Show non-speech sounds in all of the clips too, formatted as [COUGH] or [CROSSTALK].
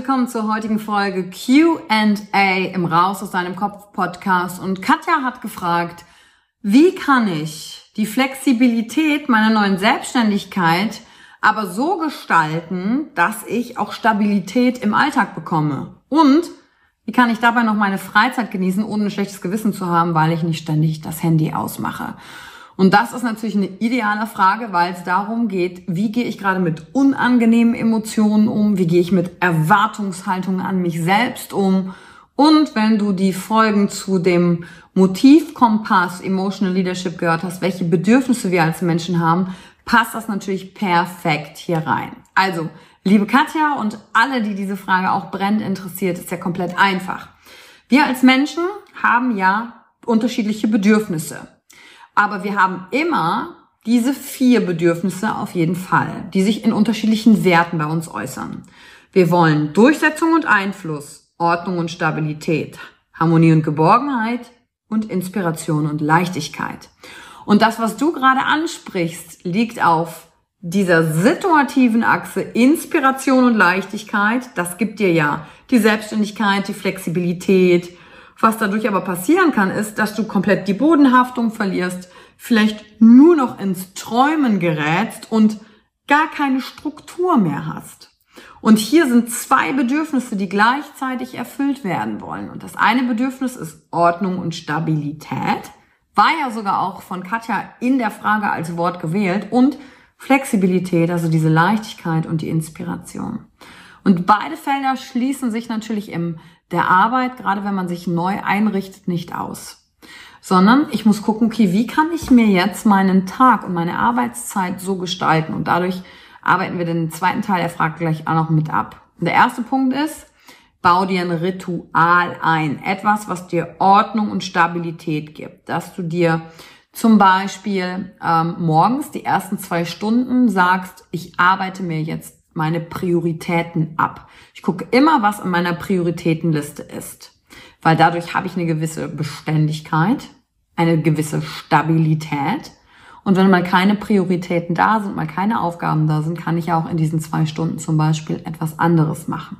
Willkommen zur heutigen Folge QA im Raus aus deinem Kopf Podcast. Und Katja hat gefragt, wie kann ich die Flexibilität meiner neuen Selbstständigkeit aber so gestalten, dass ich auch Stabilität im Alltag bekomme? Und wie kann ich dabei noch meine Freizeit genießen, ohne ein schlechtes Gewissen zu haben, weil ich nicht ständig das Handy ausmache? Und das ist natürlich eine ideale Frage, weil es darum geht, wie gehe ich gerade mit unangenehmen Emotionen um, wie gehe ich mit Erwartungshaltungen an mich selbst um. Und wenn du die Folgen zu dem Motivkompass Emotional Leadership gehört hast, welche Bedürfnisse wir als Menschen haben, passt das natürlich perfekt hier rein. Also, liebe Katja und alle, die diese Frage auch brennend interessiert, ist ja komplett einfach. Wir als Menschen haben ja unterschiedliche Bedürfnisse. Aber wir haben immer diese vier Bedürfnisse auf jeden Fall, die sich in unterschiedlichen Werten bei uns äußern. Wir wollen Durchsetzung und Einfluss, Ordnung und Stabilität, Harmonie und Geborgenheit und Inspiration und Leichtigkeit. Und das, was du gerade ansprichst, liegt auf dieser situativen Achse Inspiration und Leichtigkeit. Das gibt dir ja die Selbstständigkeit, die Flexibilität, was dadurch aber passieren kann, ist, dass du komplett die Bodenhaftung verlierst, vielleicht nur noch ins Träumen gerätst und gar keine Struktur mehr hast. Und hier sind zwei Bedürfnisse, die gleichzeitig erfüllt werden wollen. Und das eine Bedürfnis ist Ordnung und Stabilität. War ja sogar auch von Katja in der Frage als Wort gewählt. Und Flexibilität, also diese Leichtigkeit und die Inspiration. Und beide Felder schließen sich natürlich im der Arbeit, gerade wenn man sich neu einrichtet, nicht aus. Sondern ich muss gucken, okay, wie kann ich mir jetzt meinen Tag und meine Arbeitszeit so gestalten? Und dadurch arbeiten wir den zweiten Teil der Frage gleich auch noch mit ab. Der erste Punkt ist, bau dir ein Ritual ein. Etwas, was dir Ordnung und Stabilität gibt. Dass du dir zum Beispiel ähm, morgens die ersten zwei Stunden sagst, ich arbeite mir jetzt meine Prioritäten ab. Ich gucke immer, was in meiner Prioritätenliste ist, weil dadurch habe ich eine gewisse Beständigkeit, eine gewisse Stabilität. Und wenn mal keine Prioritäten da sind, mal keine Aufgaben da sind, kann ich auch in diesen zwei Stunden zum Beispiel etwas anderes machen.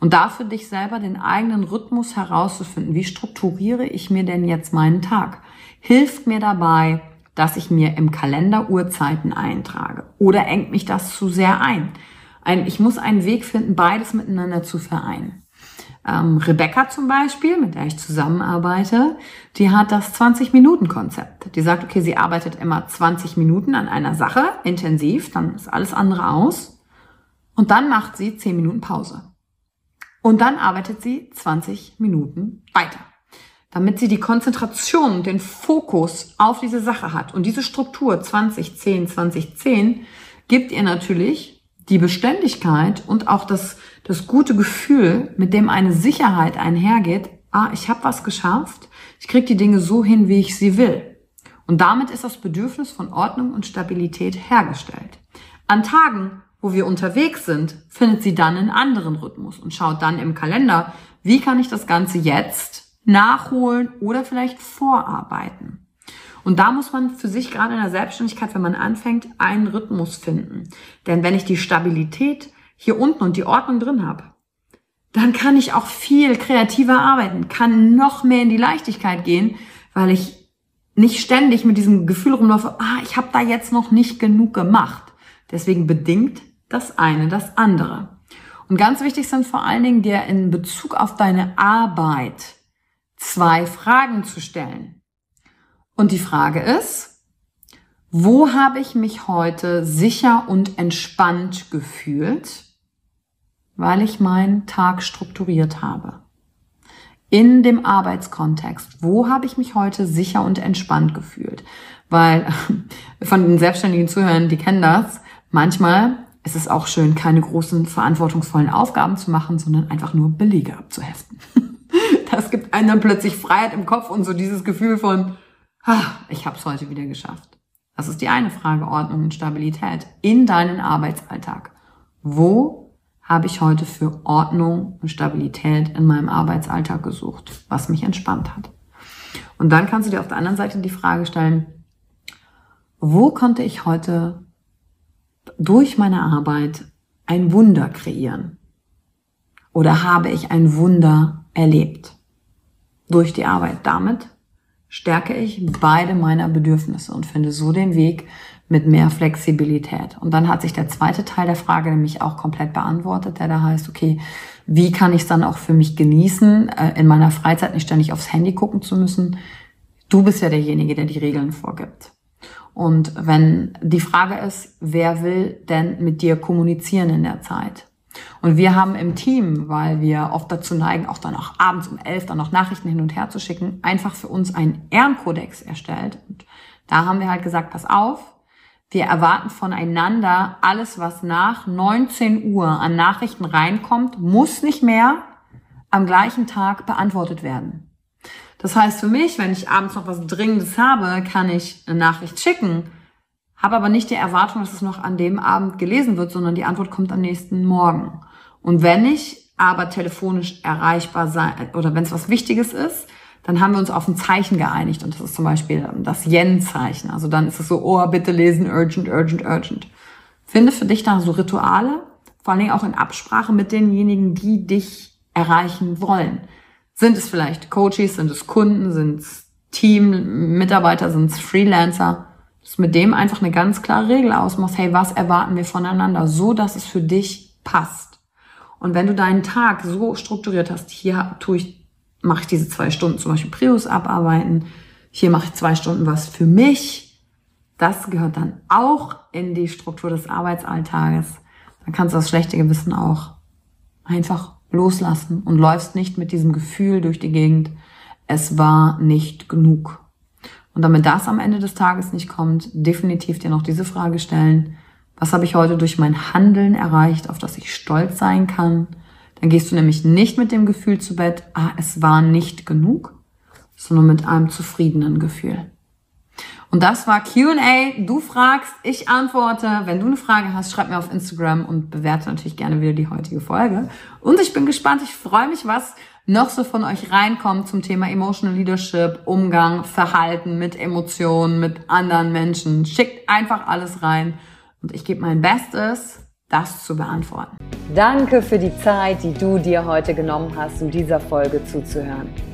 Und da für dich selber den eigenen Rhythmus herauszufinden, wie strukturiere ich mir denn jetzt meinen Tag, hilft mir dabei, dass ich mir im Kalender Uhrzeiten eintrage? Oder engt mich das zu sehr ein? Ein ich muss einen Weg finden, beides miteinander zu vereinen. Ähm, Rebecca zum Beispiel, mit der ich zusammenarbeite, die hat das 20-Minuten-Konzept. Die sagt, okay, sie arbeitet immer 20 Minuten an einer Sache, intensiv, dann ist alles andere aus. Und dann macht sie 10 Minuten Pause. Und dann arbeitet sie 20 Minuten weiter damit sie die Konzentration den Fokus auf diese Sache hat. Und diese Struktur 20, 10, 20, 10 gibt ihr natürlich die Beständigkeit und auch das, das gute Gefühl, mit dem eine Sicherheit einhergeht, ah, ich habe was geschafft, ich kriege die Dinge so hin, wie ich sie will. Und damit ist das Bedürfnis von Ordnung und Stabilität hergestellt. An Tagen, wo wir unterwegs sind, findet sie dann einen anderen Rhythmus und schaut dann im Kalender, wie kann ich das Ganze jetzt nachholen oder vielleicht vorarbeiten. Und da muss man für sich gerade in der Selbstständigkeit, wenn man anfängt, einen Rhythmus finden. Denn wenn ich die Stabilität hier unten und die Ordnung drin habe, dann kann ich auch viel kreativer arbeiten, kann noch mehr in die Leichtigkeit gehen, weil ich nicht ständig mit diesem Gefühl rumlaufe, ah, ich habe da jetzt noch nicht genug gemacht. Deswegen bedingt das eine das andere. Und ganz wichtig sind vor allen Dingen dir in Bezug auf deine Arbeit zwei Fragen zu stellen. Und die Frage ist, wo habe ich mich heute sicher und entspannt gefühlt, weil ich meinen Tag strukturiert habe? In dem Arbeitskontext, wo habe ich mich heute sicher und entspannt gefühlt? Weil [LAUGHS] von den selbstständigen Zuhörern, die kennen das, manchmal ist es auch schön, keine großen verantwortungsvollen Aufgaben zu machen, sondern einfach nur Belege abzuheften. [LAUGHS] Das gibt einem dann plötzlich Freiheit im Kopf und so dieses Gefühl von, ich habe es heute wieder geschafft. Das ist die eine Frage, Ordnung und Stabilität in deinen Arbeitsalltag. Wo habe ich heute für Ordnung und Stabilität in meinem Arbeitsalltag gesucht, was mich entspannt hat? Und dann kannst du dir auf der anderen Seite die Frage stellen, wo konnte ich heute durch meine Arbeit ein Wunder kreieren? Oder habe ich ein Wunder erlebt? durch die Arbeit. Damit stärke ich beide meiner Bedürfnisse und finde so den Weg mit mehr Flexibilität. Und dann hat sich der zweite Teil der Frage nämlich auch komplett beantwortet, der da heißt, okay, wie kann ich es dann auch für mich genießen, äh, in meiner Freizeit nicht ständig aufs Handy gucken zu müssen? Du bist ja derjenige, der die Regeln vorgibt. Und wenn die Frage ist, wer will denn mit dir kommunizieren in der Zeit? Und wir haben im Team, weil wir oft dazu neigen, auch dann auch abends um elf dann noch Nachrichten hin und her zu schicken, einfach für uns einen Ehrenkodex erstellt. Und da haben wir halt gesagt, pass auf, wir erwarten voneinander alles, was nach 19 Uhr an Nachrichten reinkommt, muss nicht mehr am gleichen Tag beantwortet werden. Das heißt für mich, wenn ich abends noch was Dringendes habe, kann ich eine Nachricht schicken habe aber nicht die Erwartung, dass es noch an dem Abend gelesen wird, sondern die Antwort kommt am nächsten Morgen. Und wenn ich aber telefonisch erreichbar sein oder wenn es was Wichtiges ist, dann haben wir uns auf ein Zeichen geeinigt und das ist zum Beispiel das Yen-Zeichen. Also dann ist es so, oh, bitte lesen, urgent, urgent, urgent. Finde für dich da so Rituale, vor allen Dingen auch in Absprache mit denjenigen, die dich erreichen wollen. Sind es vielleicht Coaches, sind es Kunden, sind es Team, Mitarbeiter, sind es Freelancer? Dass mit dem einfach eine ganz klare Regel ausmachst, hey, was erwarten wir voneinander, so dass es für dich passt. Und wenn du deinen Tag so strukturiert hast, hier tue ich, mache ich diese zwei Stunden zum Beispiel Prius abarbeiten, hier mache ich zwei Stunden was für mich, das gehört dann auch in die Struktur des Arbeitsalltages. Dann kannst du das schlechte Gewissen auch einfach loslassen und läufst nicht mit diesem Gefühl durch die Gegend, es war nicht genug. Und damit das am Ende des Tages nicht kommt, definitiv dir noch diese Frage stellen. Was habe ich heute durch mein Handeln erreicht, auf das ich stolz sein kann? Dann gehst du nämlich nicht mit dem Gefühl zu Bett, ah, es war nicht genug, sondern mit einem zufriedenen Gefühl. Und das war QA. Du fragst, ich antworte. Wenn du eine Frage hast, schreib mir auf Instagram und bewerte natürlich gerne wieder die heutige Folge. Und ich bin gespannt, ich freue mich, was noch so von euch reinkommt zum Thema Emotional Leadership, Umgang, Verhalten mit Emotionen, mit anderen Menschen. Schickt einfach alles rein und ich gebe mein Bestes, das zu beantworten. Danke für die Zeit, die du dir heute genommen hast, um dieser Folge zuzuhören.